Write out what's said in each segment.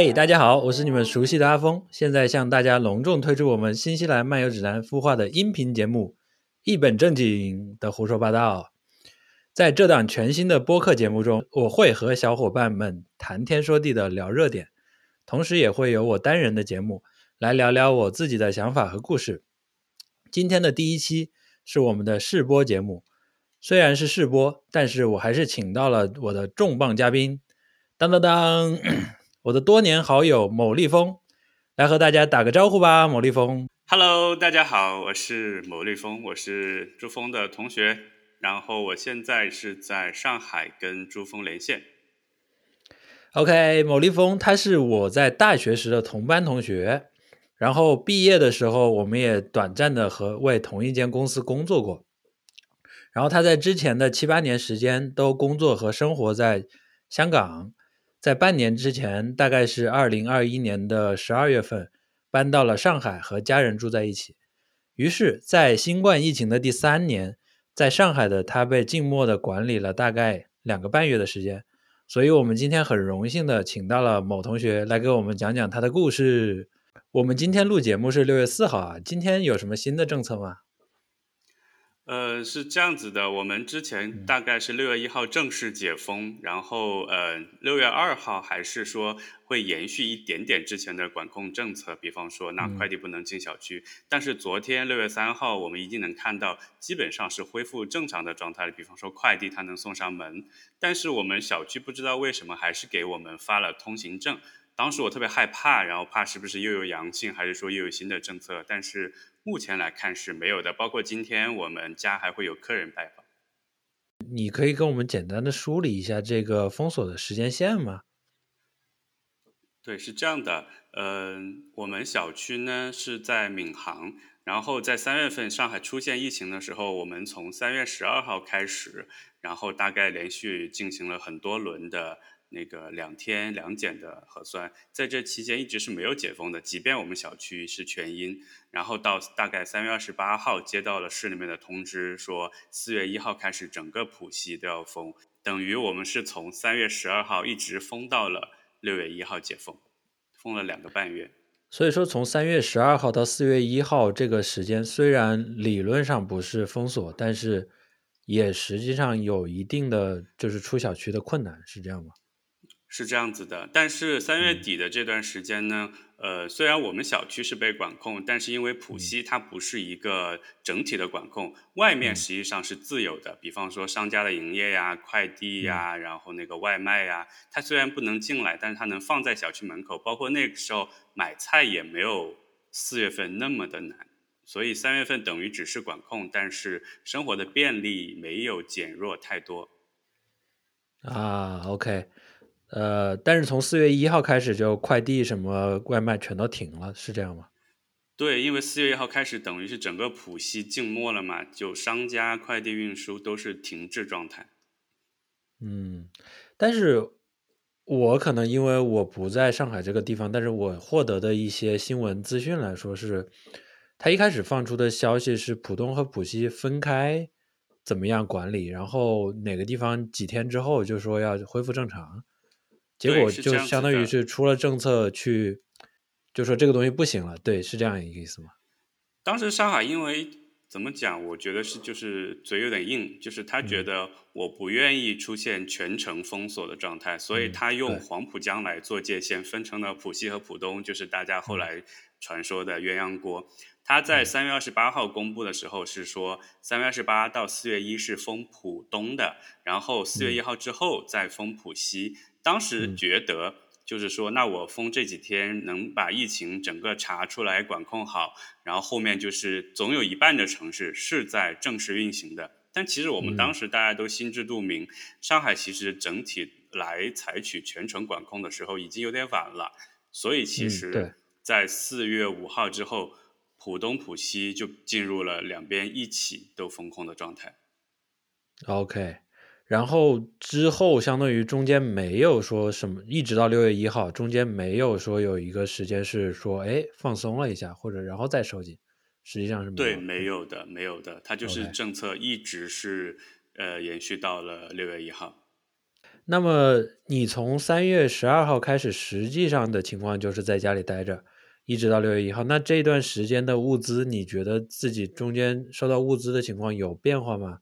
嘿，大家好，我是你们熟悉的阿峰，现在向大家隆重推出我们新西兰漫游指南孵化的音频节目，一本正经的胡说八道。在这档全新的播客节目中，我会和小伙伴们谈天说地的聊热点，同时也会有我单人的节目来聊聊我自己的想法和故事。今天的第一期是我们的试播节目，虽然是试播，但是我还是请到了我的重磅嘉宾，当当当。我的多年好友某立峰，来和大家打个招呼吧。某立峰，Hello，大家好，我是某立峰，我是朱峰的同学，然后我现在是在上海跟朱峰连线。OK，某立峰他是我在大学时的同班同学，然后毕业的时候我们也短暂的和为同一间公司工作过，然后他在之前的七八年时间都工作和生活在香港。在半年之前，大概是二零二一年的十二月份，搬到了上海和家人住在一起。于是，在新冠疫情的第三年，在上海的他被静默的管理了大概两个半月的时间。所以，我们今天很荣幸的请到了某同学来给我们讲讲他的故事。我们今天录节目是六月四号啊，今天有什么新的政策吗？呃，是这样子的，我们之前大概是六月一号正式解封，然后呃，六月二号还是说会延续一点点之前的管控政策，比方说那快递不能进小区。但是昨天六月三号，我们已经能看到基本上是恢复正常的状态了，比方说快递它能送上门，但是我们小区不知道为什么还是给我们发了通行证。当时我特别害怕，然后怕是不是又有阳性，还是说又有新的政策，但是。目前来看是没有的，包括今天我们家还会有客人拜访。你可以跟我们简单的梳理一下这个封锁的时间线吗？对，是这样的，嗯，我们小区呢是在闵行，然后在三月份上海出现疫情的时候，我们从三月十二号开始，然后大概连续进行了很多轮的。那个两天两检的核酸，在这期间一直是没有解封的，即便我们小区是全阴，然后到大概三月二十八号接到了市里面的通知，说四月一号开始整个浦西都要封，等于我们是从三月十二号一直封到了六月一号解封，封了两个半月。所以说，从三月十二号到四月一号这个时间，虽然理论上不是封锁，但是也实际上有一定的就是出小区的困难，是这样吗？是这样子的，但是三月底的这段时间呢，呃，虽然我们小区是被管控，但是因为浦西它不是一个整体的管控，外面实际上是自由的。比方说商家的营业呀、快递呀，然后那个外卖呀，它虽然不能进来，但是它能放在小区门口。包括那个时候买菜也没有四月份那么的难，所以三月份等于只是管控，但是生活的便利没有减弱太多。啊，OK。呃，但是从四月一号开始，就快递什么外卖全都停了，是这样吗？对，因为四月一号开始，等于是整个浦西静默了嘛，就商家、快递运输都是停滞状态。嗯，但是我可能因为我不在上海这个地方，但是我获得的一些新闻资讯来说，是他一开始放出的消息是浦东和浦西分开怎么样管理，然后哪个地方几天之后就说要恢复正常。结果就相当于是出了政策去，就说这个东西不行了，对，是这样一个意思吗？当时上海因为怎么讲，我觉得是就是嘴有点硬，就是他觉得我不愿意出现全城封锁的状态，所以他用黄浦江来做界限，分成了浦西和浦东，就是大家后来传说的鸳鸯锅。他在三月二十八号公布的时候是说，三月二十八到四月一是封浦东的，然后四月一号之后再封浦西。当时觉得，就是说，那我封这几天能把疫情整个查出来、管控好，然后后面就是总有一半的城市是在正式运行的。但其实我们当时大家都心知肚明，上海其实整体来采取全程管控的时候已经有点晚了。所以其实，在四月五号之后，浦东、浦西就进入了两边一起都封控的状态。OK。然后之后，相当于中间没有说什么，一直到六月一号，中间没有说有一个时间是说，哎，放松了一下，或者然后再收紧，实际上是对，没有的，没有的，它就是政策一直是呃延续到了六月一号。那么你从三月十二号开始，实际上的情况就是在家里待着，一直到六月一号。那这段时间的物资，你觉得自己中间收到物资的情况有变化吗？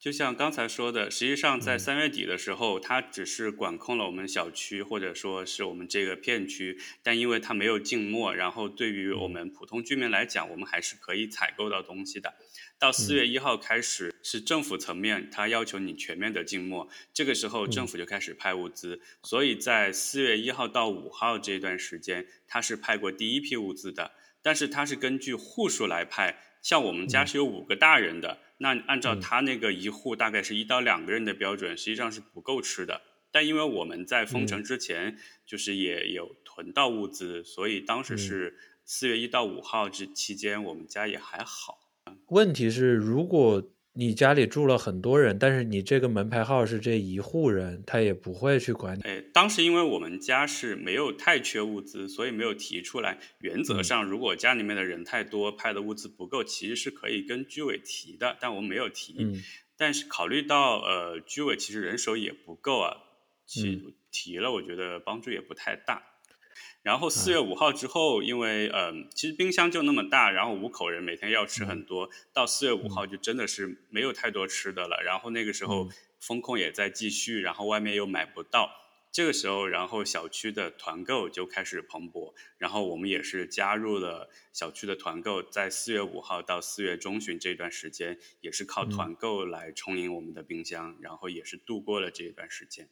就像刚才说的，实际上在三月底的时候，它只是管控了我们小区或者说是我们这个片区，但因为它没有静默，然后对于我们普通居民来讲，我们还是可以采购到东西的。到四月一号开始，是政府层面，它要求你全面的静默，这个时候政府就开始派物资，所以在四月一号到五号这段时间，它是派过第一批物资的，但是它是根据户数来派，像我们家是有五个大人的。那按照他那个一户大概是一到两个人的标准，实际上是不够吃的。但因为我们在封城之前，就是也有囤到物资，所以当时是四月一到五号这期间，我们家也还好。问题是，如果你家里住了很多人，但是你这个门牌号是这一户人，他也不会去管你。哎，当时因为我们家是没有太缺物资，所以没有提出来。原则上，如果家里面的人太多，派的物资不够，其实是可以跟居委提的，但我们没有提。嗯。但是考虑到呃居委其实人手也不够啊，提提了，我觉得帮助也不太大。然后四月五号之后，因为嗯，其实冰箱就那么大，然后五口人每天要吃很多，到四月五号就真的是没有太多吃的了。然后那个时候风控也在继续，然后外面又买不到，这个时候，然后小区的团购就开始蓬勃，然后我们也是加入了小区的团购，在四月五号到四月中旬这段时间，也是靠团购来充盈我们的冰箱，然后也是度过了这一段时间。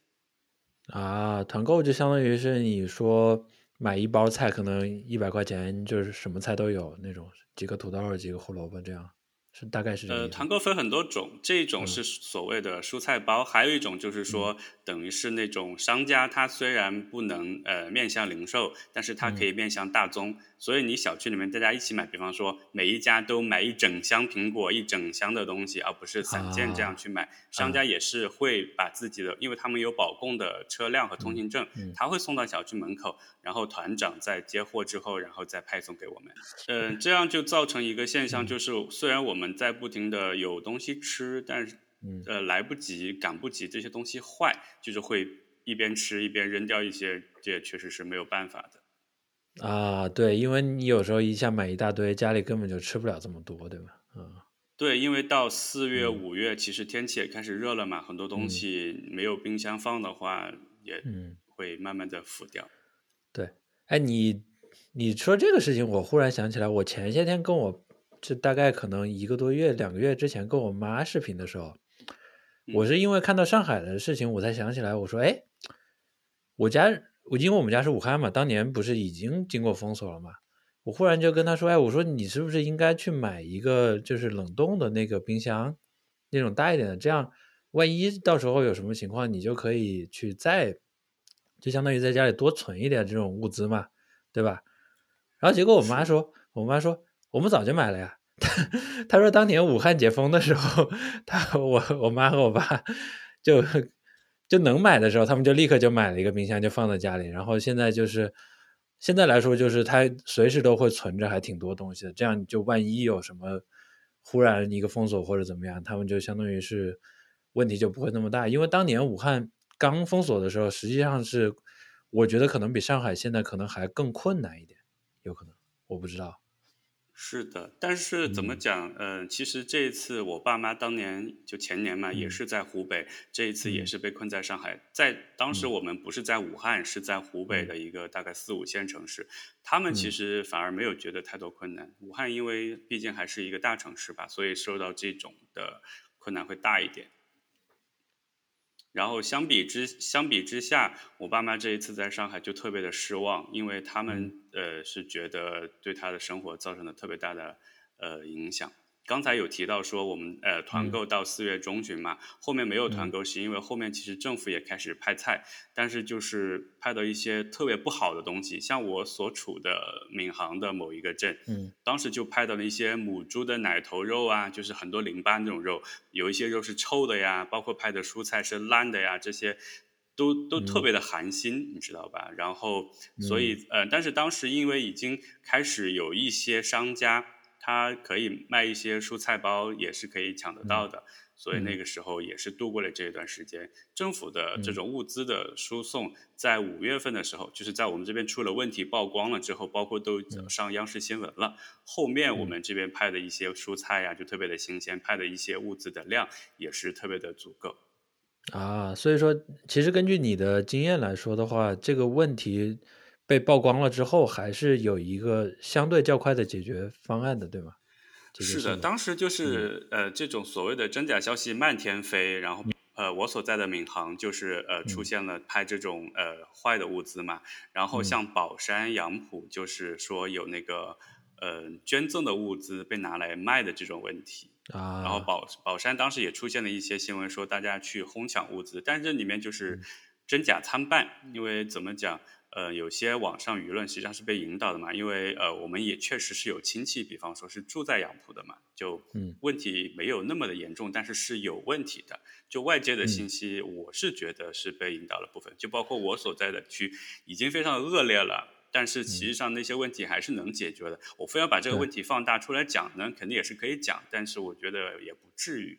啊，团购就相当于是你说。买一包菜可能一百块钱，就是什么菜都有那种，几个土豆，几个胡萝卜这样。是大概是呃，团购分很多种，这种是所谓的蔬菜包，还有一种就是说，等于是那种商家，他虽然不能呃面向零售，但是他可以面向大宗，所以你小区里面大家一起买，比方说每一家都买一整箱苹果，一整箱的东西，而不是散件这样去买，商家也是会把自己的，因为他们有保供的车辆和通行证，他会送到小区门口，然后团长在接货之后，然后再派送给我们，嗯，这样就造成一个现象，就是虽然我们。在不停的有东西吃，但是呃来不及、赶不及这些东西坏，就是会一边吃一边扔掉一些，这也确实是没有办法的。啊，对，因为你有时候一下买一大堆，家里根本就吃不了这么多，对吧？嗯，对，因为到四月、五月，其实天气也开始热了嘛，很多东西没有冰箱放的话，也会慢慢的腐掉。对，哎，你你说这个事情，我忽然想起来，我前些天跟我。这大概可能一个多月、两个月之前跟我妈视频的时候，我是因为看到上海的事情，我才想起来，我说：“哎，我家我因为我们家是武汉嘛，当年不是已经经过封锁了嘛？我忽然就跟他说：‘哎，我说你是不是应该去买一个就是冷冻的那个冰箱，那种大一点的，这样万一到时候有什么情况，你就可以去再就相当于在家里多存一点这种物资嘛，对吧？’然后结果我妈说，我妈说。我们早就买了呀。他他说当年武汉解封的时候，他我我妈和我爸就就能买的时候，他们就立刻就买了一个冰箱，就放在家里。然后现在就是现在来说，就是他随时都会存着，还挺多东西的。这样就万一有什么忽然一个封锁或者怎么样，他们就相当于是问题就不会那么大。因为当年武汉刚封锁的时候，实际上是我觉得可能比上海现在可能还更困难一点，有可能我不知道。是的，但是怎么讲？嗯，其实这一次我爸妈当年就前年嘛，也是在湖北，这一次也是被困在上海。在当时我们不是在武汉，是在湖北的一个大概四五线城市，他们其实反而没有觉得太多困难。武汉因为毕竟还是一个大城市吧，所以受到这种的困难会大一点。然后相比之相比之下，我爸妈这一次在上海就特别的失望，因为他们呃是觉得对他的生活造成了特别大的呃影响。刚才有提到说我们呃团购到四月中旬嘛，后面没有团购是因为后面其实政府也开始派菜，但是就是派到一些特别不好的东西，像我所处的闵行的某一个镇，嗯，当时就派到了一些母猪的奶头肉啊，就是很多淋巴那种肉，有一些肉是臭的呀，包括派的蔬菜是烂的呀，这些都都特别的寒心，你知道吧？然后所以呃，但是当时因为已经开始有一些商家。它可以卖一些蔬菜包，也是可以抢得到的。所以那个时候也是度过了这一段时间。政府的这种物资的输送，在五月份的时候，就是在我们这边出了问题曝光了之后，包括都上央视新闻了。后面我们这边派的一些蔬菜呀，就特别的新鲜，派的一些物资的量也是特别的足够。啊，所以说，其实根据你的经验来说的话，这个问题被曝光了之后，还是有一个相对较快的解决方案的，对吗？是的，当时就是呃，这种所谓的真假消息漫天飞，然后呃，我所在的闵行就是呃，出现了拍这种呃坏的物资嘛，然后像宝山杨浦就是说有那个呃捐赠的物资被拿来卖的这种问题。啊，然后宝宝山当时也出现了一些新闻说大家去哄抢物资，但是这里面就是真假参半，因为怎么讲？呃，有些网上舆论实际上是被引导的嘛，因为呃，我们也确实是有亲戚，比方说是住在杨浦的嘛，就问题没有那么的严重，但是是有问题的。就外界的信息，我是觉得是被引导了部分，就包括我所在的区已经非常恶劣了，但是实际上那些问题还是能解决的。我非要把这个问题放大出来讲呢，肯定也是可以讲，但是我觉得也不至于。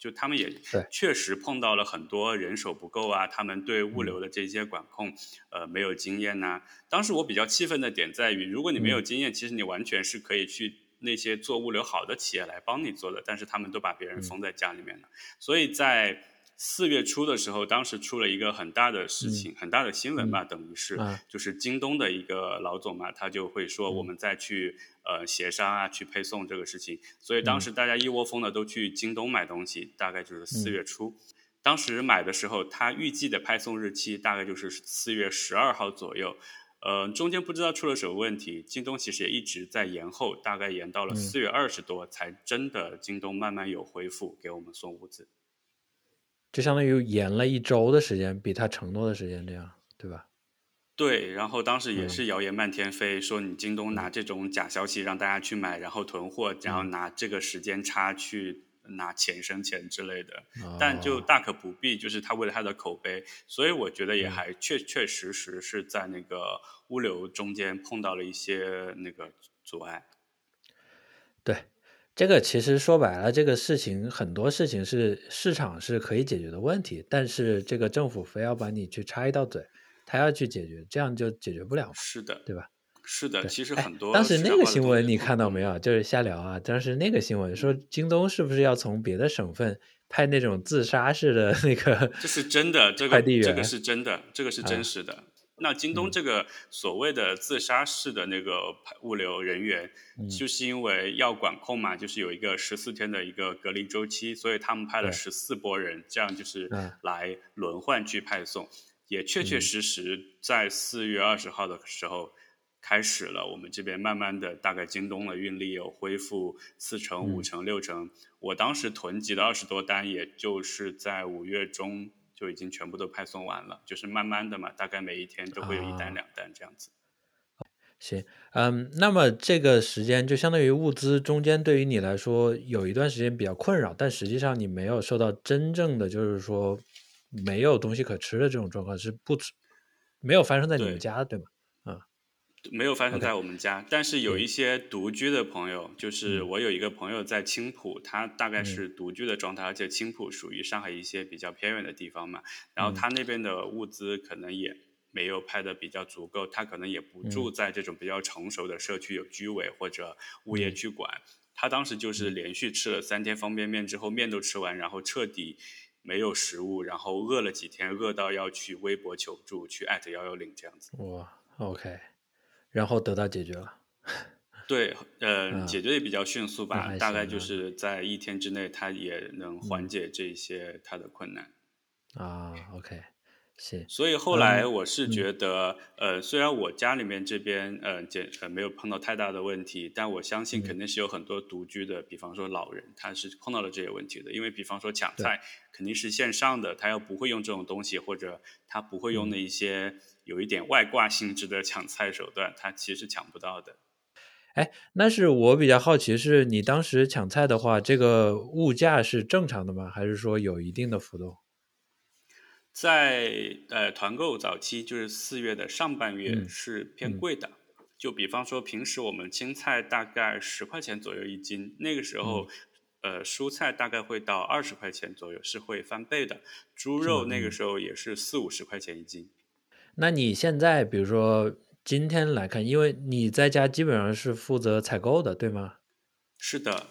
就他们也确实碰到了很多人手不够啊，他们对物流的这些管控，呃，没有经验呐。当时我比较气愤的点在于，如果你没有经验，其实你完全是可以去那些做物流好的企业来帮你做的，但是他们都把别人封在家里面了，所以在。四月初的时候，当时出了一个很大的事情，很大的新闻吧，等于是，就是京东的一个老总嘛，他就会说我们再去呃协商啊，去配送这个事情。所以当时大家一窝蜂的都去京东买东西，大概就是四月初。当时买的时候，他预计的派送日期大概就是四月十二号左右。呃，中间不知道出了什么问题，京东其实也一直在延后，大概延到了四月二十多，才真的京东慢慢有恢复给我们送物资。就相当于延了一周的时间，比他承诺的时间这样，对吧？对，然后当时也是谣言漫天飞，说你京东拿这种假消息让大家去买，然后囤货，然后拿这个时间差去拿钱生钱之类的，但就大可不必，就是他为了他的口碑，所以我觉得也还确确实实是在那个物流中间碰到了一些那个阻碍。对。这个其实说白了，这个事情很多事情是市场是可以解决的问题，但是这个政府非要把你去插一道嘴，他要去解决，这样就解决不了。是的，对吧？是的，其实很多。当时那个新闻你看到没有？就是瞎聊啊。当时那个新闻说，京东是不是要从别的省份派那种自杀式的那个？这是真的，这个这个是真的，这个是真实的。那京东这个所谓的自杀式的那个物流人员，就是因为要管控嘛，就是有一个十四天的一个隔离周期，所以他们派了十四波人，这样就是来轮换去派送，也确确实实在四月二十号的时候开始了。我们这边慢慢的，大概京东的运力有恢复四成、五成、六成。我当时囤积的二十多单，也就是在五月中。就已经全部都派送完了，就是慢慢的嘛，大概每一天都会有一单两单这样子。行，嗯，那么这个时间就相当于物资中间对于你来说有一段时间比较困扰，但实际上你没有受到真正的就是说没有东西可吃的这种状况是不没有发生在你们家，对吗？没有发生在我们家，但是有一些独居的朋友，就是我有一个朋友在青浦，他大概是独居的状态，而且青浦属于上海一些比较偏远的地方嘛，然后他那边的物资可能也没有派的比较足够，他可能也不住在这种比较成熟的社区，有居委或者物业去管，他当时就是连续吃了三天方便面之后，面都吃完，然后彻底没有食物，然后饿了几天，饿到要去微博求助，去艾特幺幺零这样子。哇，OK。然后得到解决了，对，呃，解决也比较迅速吧，大概就是在一天之内，他也能缓解这些他的困难。啊，OK，行。所以后来我是觉得，呃，虽然我家里面这边，呃，简呃没有碰到太大的问题，但我相信肯定是有很多独居的，比方说老人，他是碰到了这些问题的。因为比方说抢菜肯定是线上的，他要不会用这种东西，或者他不会用那一些。有一点外挂性质的抢菜手段，他其实抢不到的。哎，那是我比较好奇，是你当时抢菜的话，这个物价是正常的吗？还是说有一定的浮动？在呃团购早期，就是四月的上半月是偏贵的，就比方说，平时我们青菜大概十块钱左右一斤，那个时候，呃，蔬菜大概会到二十块钱左右，是会翻倍的。猪肉那个时候也是四五十块钱一斤。那你现在比如说今天来看，因为你在家基本上是负责采购的，对吗？是的。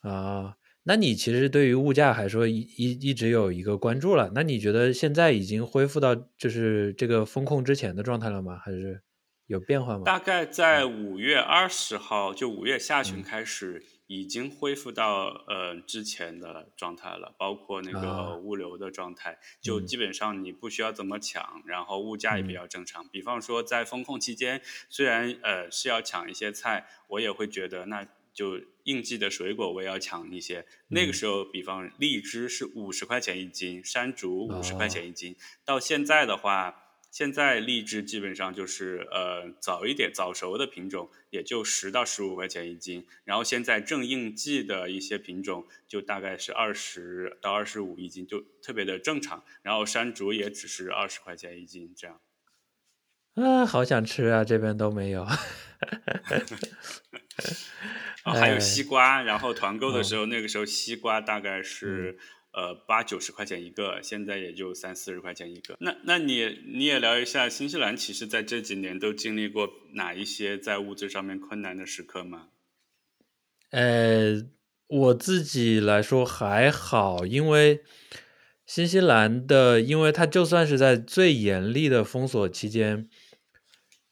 啊，那你其实对于物价还说一一一直有一个关注了。那你觉得现在已经恢复到就是这个风控之前的状态了吗？还是？有变化吗？大概在五月二十号，就五月下旬开始，已经恢复到呃之前的状态了，包括那个物流的状态，就基本上你不需要怎么抢，然后物价也比较正常。比方说在风控期间，虽然呃是要抢一些菜，我也会觉得那就应季的水果我也要抢一些。那个时候，比方荔枝是五十块钱一斤，山竹五十块钱一斤，到现在的话。现在荔枝基本上就是呃早一点早熟的品种，也就十到十五块钱一斤。然后现在正应季的一些品种，就大概是二十到二十五一斤，就特别的正常。然后山竹也只是二十块钱一斤这样。啊，好想吃啊！这边都没有。还有西瓜，然后团购的时候，那个时候西瓜大概是。呃，八九十块钱一个，现在也就三四十块钱一个。那那你你也聊一下，新西兰其实在这几年都经历过哪一些在物质上面困难的时刻吗？呃，我自己来说还好，因为新西兰的，因为它就算是在最严厉的封锁期间，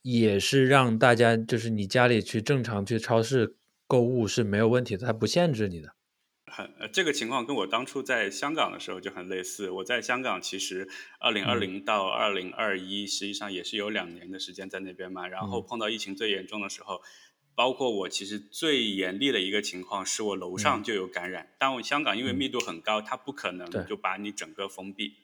也是让大家就是你家里去正常去超市购物是没有问题的，它不限制你的。很呃，这个情况跟我当初在香港的时候就很类似。我在香港其实二零二零到二零二一，实际上也是有两年的时间在那边嘛。然后碰到疫情最严重的时候，包括我其实最严厉的一个情况是我楼上就有感染。但我香港因为密度很高，它不可能就把你整个封闭，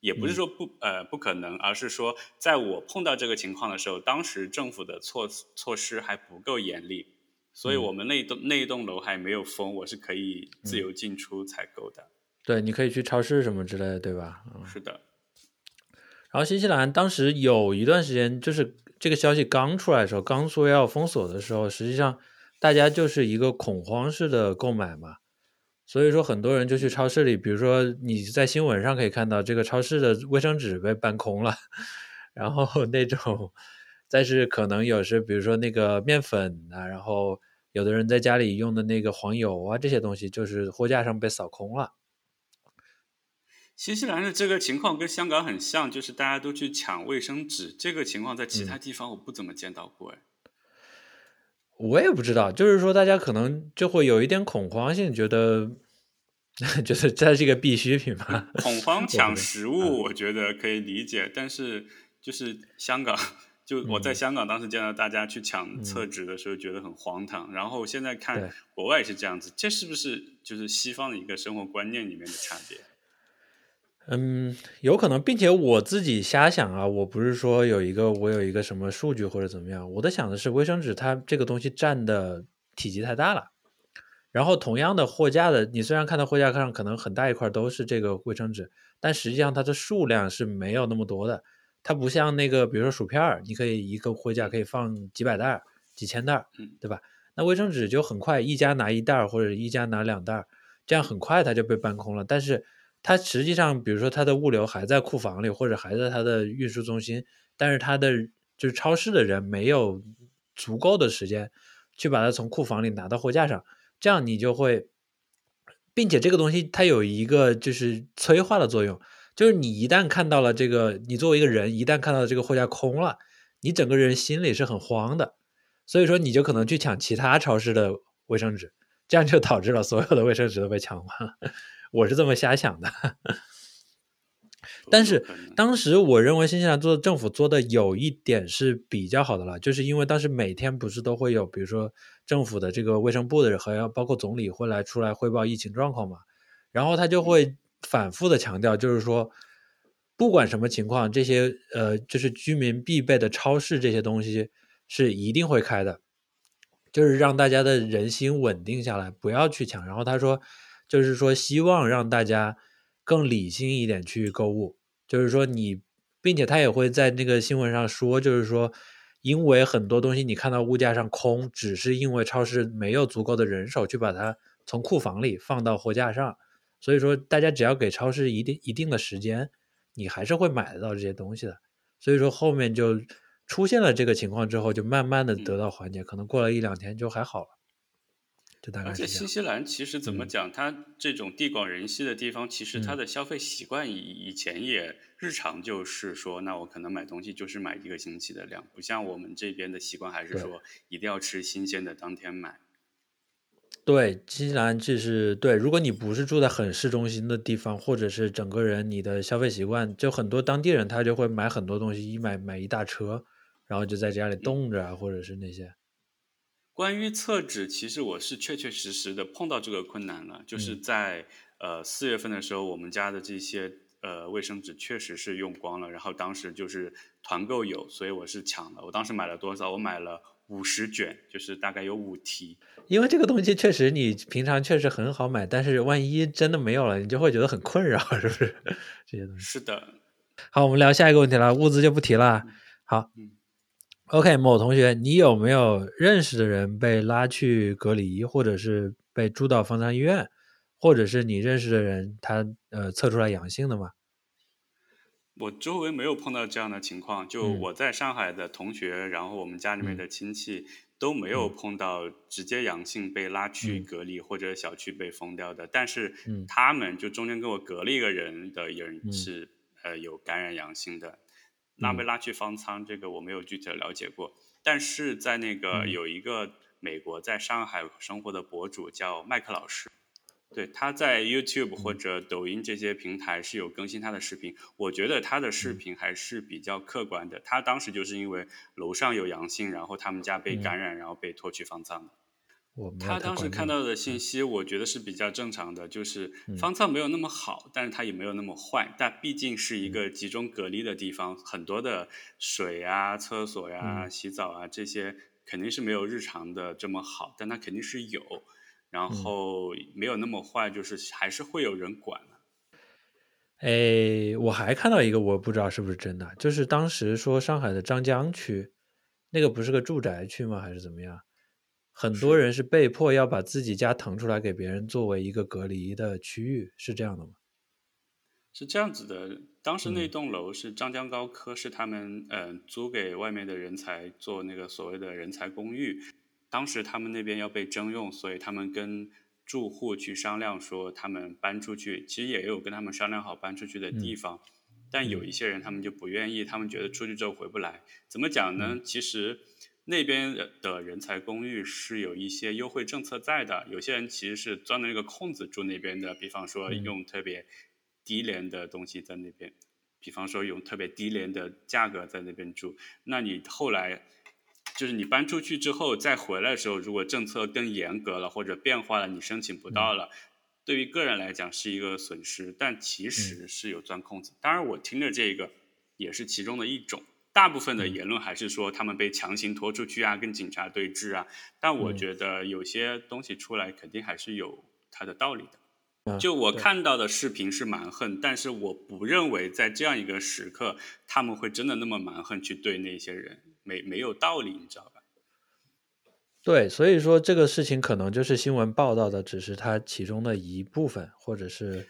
也不是说不呃不可能，而是说在我碰到这个情况的时候，当时政府的措措施还不够严厉。所以我们那栋那一栋楼还没有封，我是可以自由进出采购的。对，你可以去超市什么之类的，对吧？嗯是的。然后新西兰当时有一段时间，就是这个消息刚出来的时候，刚说要封锁的时候，实际上大家就是一个恐慌式的购买嘛。所以说很多人就去超市里，比如说你在新闻上可以看到这个超市的卫生纸被搬空了，然后那种，但是可能有时比如说那个面粉啊，然后。有的人在家里用的那个黄油啊，这些东西就是货架上被扫空了。新西兰的这个情况跟香港很像，就是大家都去抢卫生纸。这个情况在其他地方我不怎么见到过，哎。我也不知道，就是说大家可能就会有一点恐慌性，觉得 觉得这是一个必需品吧。恐慌抢食物，我觉得可以理解，但是就是香港。就我在香港当时见到大家去抢厕纸的时候，觉得很荒唐。然后现在看国外是这样子，这是不是就是西方的一个生活观念里面的差别？嗯，有可能，并且我自己瞎想啊，我不是说有一个我有一个什么数据或者怎么样，我在想的是卫生纸它这个东西占的体积太大了。然后同样的货架的，你虽然看到货架上可能很大一块都是这个卫生纸，但实际上它的数量是没有那么多的。它不像那个，比如说薯片儿，你可以一个货架可以放几百袋、几千袋，对吧？那卫生纸就很快，一家拿一袋或者一家拿两袋，这样很快它就被搬空了。但是它实际上，比如说它的物流还在库房里，或者还在它的运输中心，但是它的就是超市的人没有足够的时间去把它从库房里拿到货架上，这样你就会，并且这个东西它有一个就是催化的作用。就是你一旦看到了这个，你作为一个人，一旦看到这个货架空了，你整个人心里是很慌的，所以说你就可能去抢其他超市的卫生纸，这样就导致了所有的卫生纸都被抢完了。我是这么瞎想的。但是当时我认为新西兰做政府做的有一点是比较好的了，就是因为当时每天不是都会有，比如说政府的这个卫生部的人和要包括总理会来出来汇报疫情状况嘛，然后他就会。反复的强调，就是说，不管什么情况，这些呃，就是居民必备的超市这些东西是一定会开的，就是让大家的人心稳定下来，不要去抢。然后他说，就是说希望让大家更理性一点去购物，就是说你，并且他也会在那个新闻上说，就是说因为很多东西你看到物价上空，只是因为超市没有足够的人手去把它从库房里放到货架上。所以说，大家只要给超市一定一定的时间，你还是会买得到这些东西的。所以说后面就出现了这个情况之后，就慢慢的得到缓解，可能过了一两天就还好了。就大概而且新西兰其实怎么讲，它这种地广人稀的地方，其实它的消费习惯以以前也日常就是说，那我可能买东西就是买一个星期的量，不像我们这边的习惯还是说一定要吃新鲜的当天买。对，新西兰就是对，如果你不是住在很市中心的地方，或者是整个人你的消费习惯，就很多当地人他就会买很多东西，一买买一大车，然后就在家里冻着啊，或者是那些。关于厕纸，其实我是确确实实的碰到这个困难了，就是在呃四月份的时候，我们家的这些呃卫生纸确实是用光了，然后当时就是团购有，所以我是抢了，我当时买了多少？我买了。五十卷就是大概有五提，因为这个东西确实你平常确实很好买，但是万一真的没有了，你就会觉得很困扰，是不是？这些东西是的。好，我们聊下一个问题了，物资就不提了。好，OK，某同学，你有没有认识的人被拉去隔离，或者是被住到方舱医院，或者是你认识的人他呃测出来阳性的吗？我周围没有碰到这样的情况，就我在上海的同学，然后我们家里面的亲戚都没有碰到直接阳性被拉去隔离或者小区被封掉的。但是他们就中间跟我隔了一个人的人是呃有感染阳性的，拉没拉去方舱这个我没有具体的了解过。但是在那个有一个美国在上海生活的博主叫麦克老师。对，他在 YouTube 或者抖音这些平台是有更新他的视频，我觉得他的视频还是比较客观的。他当时就是因为楼上有阳性，然后他们家被感染，然后被拖去方舱的。他当时看到的信息，我觉得是比较正常的，就是方舱没有那么好，但是它也没有那么坏。但毕竟是一个集中隔离的地方，很多的水啊、厕所呀、洗澡啊这些肯定是没有日常的这么好，但它肯定是有。然后没有那么坏，就是还是会有人管的。哎，我还看到一个，我不知道是不是真的，就是当时说上海的张江区，那个不是个住宅区吗？还是怎么样？很多人是被迫要把自己家腾出来给别人作为一个隔离的区域，是这样的吗？是这样子的，当时那栋楼是张江高科，是他们嗯租给外面的人才做那个所谓的人才公寓。当时他们那边要被征用，所以他们跟住户去商量说，他们搬出去，其实也有跟他们商量好搬出去的地方，但有一些人他们就不愿意，他们觉得出去之后回不来。怎么讲呢？其实那边的人才公寓是有一些优惠政策在的，有些人其实是钻了一个空子住那边的，比方说用特别低廉的东西在那边，比方说用特别低廉的价格在那边住，那你后来。就是你搬出去之后再回来的时候，如果政策更严格了或者变化了，你申请不到了，对于个人来讲是一个损失，但其实是有钻空子。当然，我听的这个也是其中的一种。大部分的言论还是说他们被强行拖出去啊，跟警察对峙啊。但我觉得有些东西出来肯定还是有它的道理的。就我看到的视频是蛮横，但是我不认为在这样一个时刻他们会真的那么蛮横去对那些人。没没有道理，你知道吧？对，所以说这个事情可能就是新闻报道的，只是它其中的一部分，或者是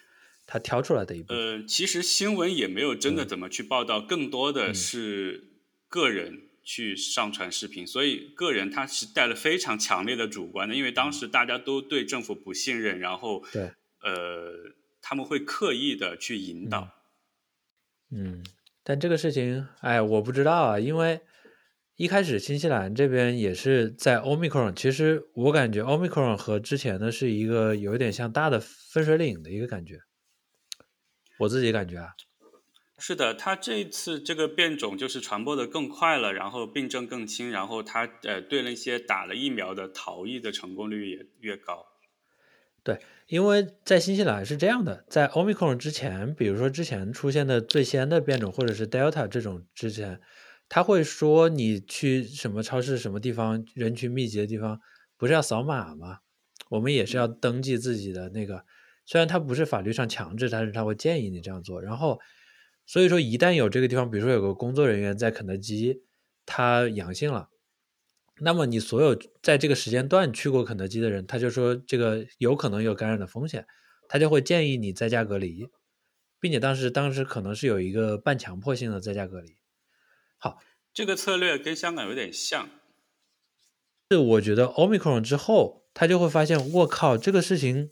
他挑出来的一部分。呃，其实新闻也没有真的怎么去报道，更多的是个人去上传视频，所以个人他是带了非常强烈的主观的，因为当时大家都对政府不信任，然后对，呃，他们会刻意的去引导。嗯，但这个事情，哎，我不知道啊，因为。一开始新西兰这边也是在 Omicron，其实我感觉 Omicron 和之前的是一个有点像大的分水岭的一个感觉，我自己感觉啊。是的，它这次这个变种就是传播的更快了，然后病症更轻，然后它呃对那些打了疫苗的逃逸的成功率也越高。对，因为在新西兰是这样的，在 Omicron 之前，比如说之前出现的最先的变种或者是 Delta 这种之前。他会说你去什么超市、什么地方人群密集的地方，不是要扫码吗？我们也是要登记自己的那个，虽然它不是法律上强制，但是他会建议你这样做。然后，所以说一旦有这个地方，比如说有个工作人员在肯德基他阳性了，那么你所有在这个时间段去过肯德基的人，他就说这个有可能有感染的风险，他就会建议你在家隔离，并且当时当时可能是有一个半强迫性的在家隔离。好，这个策略跟香港有点像。是我觉得 Omicron 之后，他就会发现，我靠，这个事情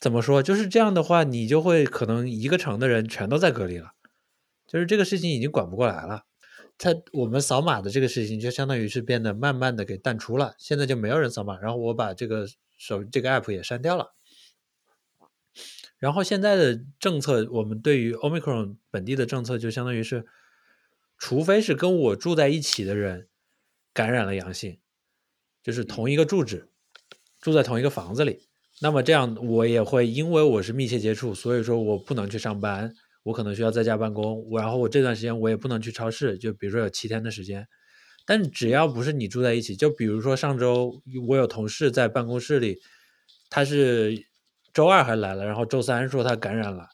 怎么说？就是这样的话，你就会可能一个城的人全都在隔离了，就是这个事情已经管不过来了。他我们扫码的这个事情，就相当于是变得慢慢的给淡出了。现在就没有人扫码，然后我把这个手这个 app 也删掉了。然后现在的政策，我们对于 Omicron 本地的政策，就相当于是，除非是跟我住在一起的人感染了阳性。就是同一个住址，住在同一个房子里，那么这样我也会因为我是密切接触，所以说我不能去上班，我可能需要在家办公，然后我这段时间我也不能去超市，就比如说有七天的时间。但只要不是你住在一起，就比如说上周我有同事在办公室里，他是周二还来了，然后周三说他感染了，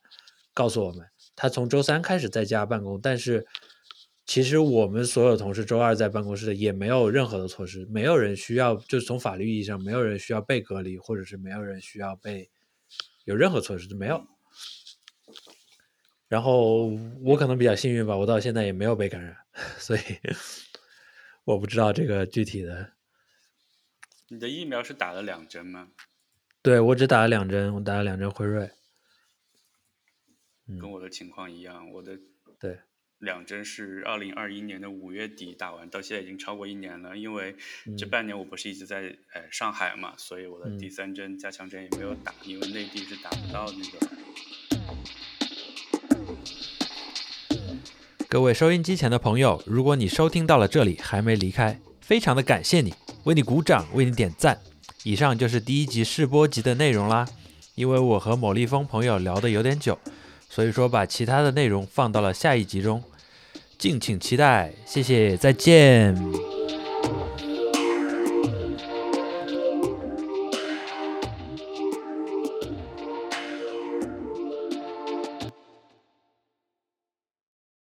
告诉我们他从周三开始在家办公，但是。其实我们所有同事周二在办公室也没有任何的措施，没有人需要，就是从法律意义上，没有人需要被隔离，或者是没有人需要被有任何措施都没有。然后我可能比较幸运吧，我到现在也没有被感染，所以 我不知道这个具体的。你的疫苗是打了两针吗？对，我只打了两针，我打了两针辉瑞。跟我的情况一样，我的对。两针是二零二一年的五月底打完，到现在已经超过一年了。因为这半年我不是一直在呃上海嘛，所以我的第三针加强针也没有打，因为内地是打不到那个。各位收音机前的朋友，如果你收听到了这里还没离开，非常的感谢你，为你鼓掌，为你点赞。以上就是第一集试播集的内容啦。因为我和某立峰朋友聊的有点久。所以说，把其他的内容放到了下一集中，敬请期待。谢谢，再见。